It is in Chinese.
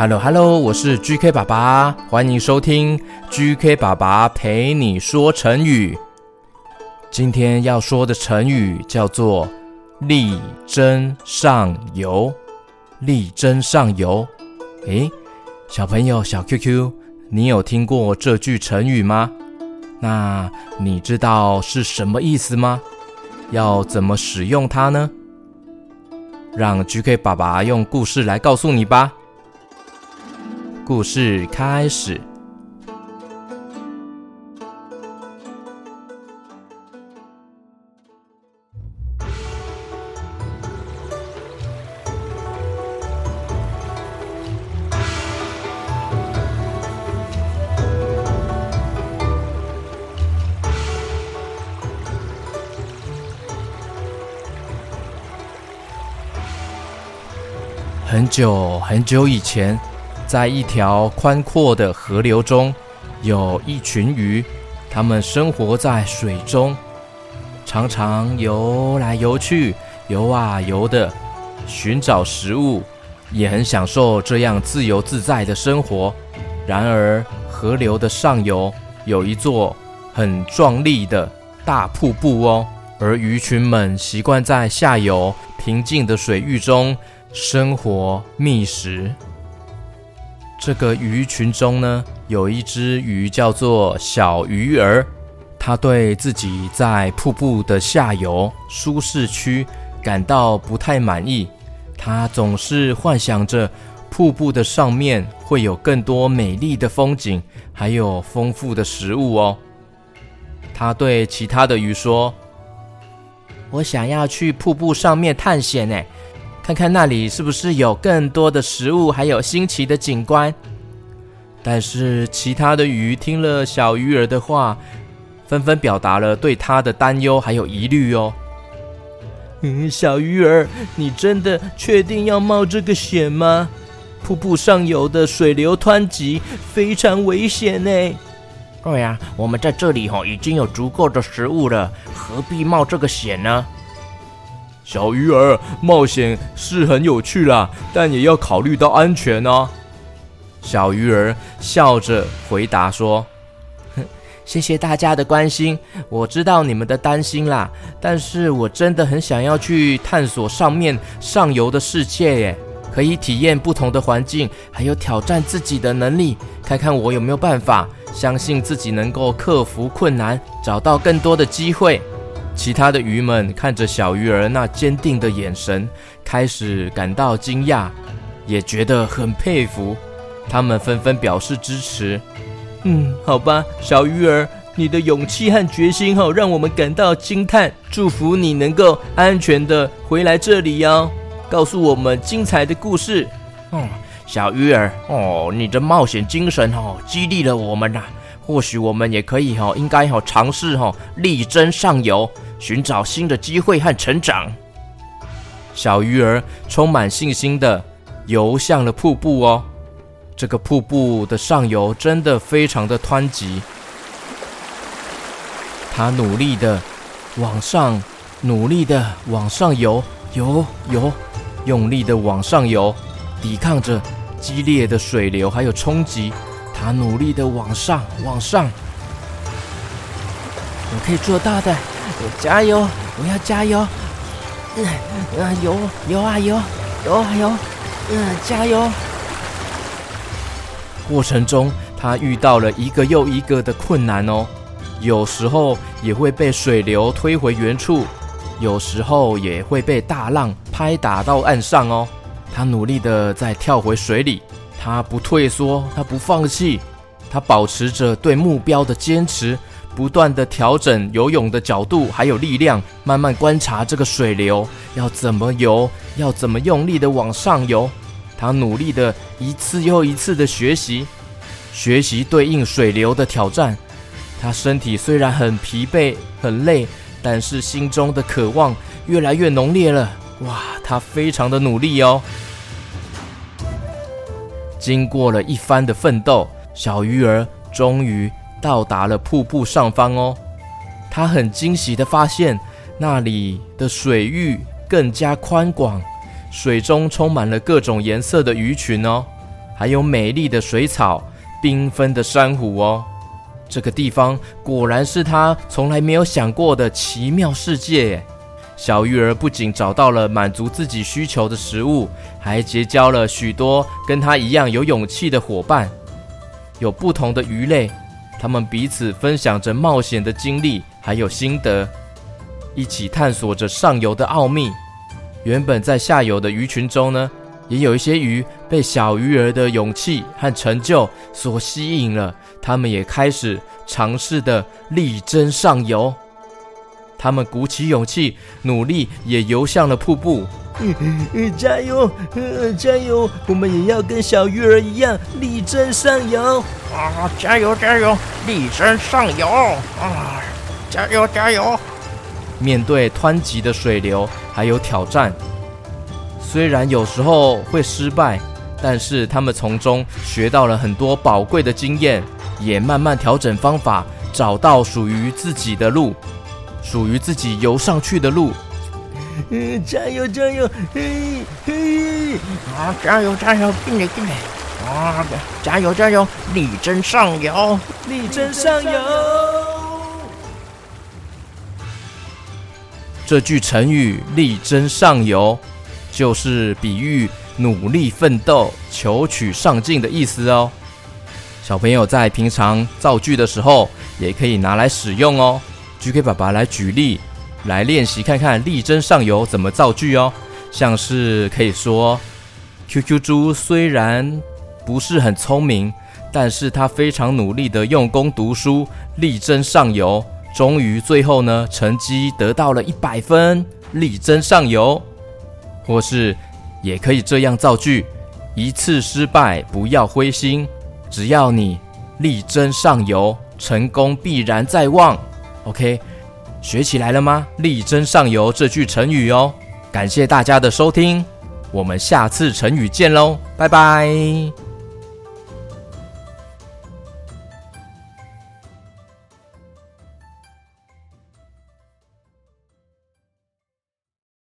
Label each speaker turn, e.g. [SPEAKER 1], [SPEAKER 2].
[SPEAKER 1] Hello Hello，我是 GK 爸爸，欢迎收听 GK 爸爸陪你说成语。今天要说的成语叫做力争上游。力争上游，诶，小朋友小 QQ，你有听过这句成语吗？那你知道是什么意思吗？要怎么使用它呢？让 GK 爸爸用故事来告诉你吧。故事开始。很久很久以前，在一条宽阔的河流中，有一群鱼，它们生活在水中，常常游来游去，游啊游的，寻找食物，也很享受这样自由自在的生活。然而，河流的上游有一座很壮丽的大瀑布哦，而鱼群们习惯在下游平静的水域中。生活觅食。这个鱼群中呢，有一只鱼叫做小鱼儿，它对自己在瀑布的下游舒适区感到不太满意。它总是幻想着瀑布的上面会有更多美丽的风景，还有丰富的食物哦。它对其他的鱼说：“我想要去瀑布上面探险呢。”看看那里是不是有更多的食物，还有新奇的景观。但是其他的鱼听了小鱼儿的话，纷纷表达了对它的担忧还有疑虑哦。嗯，小鱼儿，你真的确定要冒这个险吗？瀑布上游的水流湍急，非常危险呢。
[SPEAKER 2] 对呀，我们在这里吼已经有足够的食物了，何必冒这个险呢？
[SPEAKER 1] 小鱼儿，冒险是很有趣啦，但也要考虑到安全哦。小鱼儿笑着回答说：“谢谢大家的关心，我知道你们的担心啦，但是我真的很想要去探索上面上游的世界耶，可以体验不同的环境，还有挑战自己的能力，看看我有没有办法，相信自己能够克服困难，找到更多的机会。”其他的鱼们看着小鱼儿那坚定的眼神，开始感到惊讶，也觉得很佩服。他们纷纷表示支持。嗯，好吧，小鱼儿，你的勇气和决心哈，让我们感到惊叹。祝福你能够安全的回来这里哟，告诉我们精彩的故事。
[SPEAKER 2] 嗯，小鱼儿哦，你的冒险精神哦，激励了我们呐。或许我们也可以哈，应该哈尝试哈力争上游。寻找新的机会和成长。
[SPEAKER 1] 小鱼儿充满信心的游向了瀑布哦。这个瀑布的上游真的非常的湍急。它努力的往上，努力的往上游，游游，用力的往上游，抵抗着激烈的水流还有冲击。他努力的往上，往上。我可以做到的。我加油！我要加油！嗯，啊，游游啊游，游啊游，嗯，加油！过程中，他遇到了一个又一个的困难哦，有时候也会被水流推回原处，有时候也会被大浪拍打到岸上哦。他努力的再跳回水里，他不退缩，他不放弃，他保持着对目标的坚持。不断地调整游泳的角度，还有力量，慢慢观察这个水流要怎么游，要怎么用力地往上游。他努力地一次又一次地学习，学习对应水流的挑战。他身体虽然很疲惫、很累，但是心中的渴望越来越浓烈了。哇，他非常的努力哦。经过了一番的奋斗，小鱼儿终于。到达了瀑布上方哦，他很惊喜地发现那里的水域更加宽广，水中充满了各种颜色的鱼群哦，还有美丽的水草、缤纷的珊瑚哦。这个地方果然是他从来没有想过的奇妙世界。小鱼儿不仅找到了满足自己需求的食物，还结交了许多跟他一样有勇气的伙伴。有不同的鱼类，他们彼此分享着冒险的经历，还有心得，一起探索着上游的奥秘。原本在下游的鱼群中呢，也有一些鱼被小鱼儿的勇气和成就所吸引了，他们也开始尝试的力争上游。他们鼓起勇气，努力也游向了瀑布。
[SPEAKER 3] 嗯嗯，加油，嗯，加油！我们也要跟小鱼儿一样力争上游
[SPEAKER 2] 啊！加油，加油，力争上游啊！加油，加油！
[SPEAKER 1] 面对湍急的水流，还有挑战，虽然有时候会失败，但是他们从中学到了很多宝贵的经验，也慢慢调整方法，找到属于自己的路。属于自己游上去的路，
[SPEAKER 3] 嗯，加油加油，嘿嘿，
[SPEAKER 2] 啊，加油加油，进来进来，啊，加油加油，力争上游，
[SPEAKER 3] 力争上游。
[SPEAKER 1] 这句成语“力争上游”就是比喻努力奋斗、求取上进的意思哦。小朋友在平常造句的时候，也可以拿来使用哦。GK 爸爸来举例，来练习看看“力争上游”怎么造句哦。像是可以说：“QQ 猪虽然不是很聪明，但是他非常努力的用功读书，力争上游，终于最后呢，成绩得到了一百分，力争上游。”或是也可以这样造句：“一次失败不要灰心，只要你力争上游，成功必然在望。” OK，学起来了吗？力争上游这句成语哦。感谢大家的收听，我们下次成语见喽，拜拜。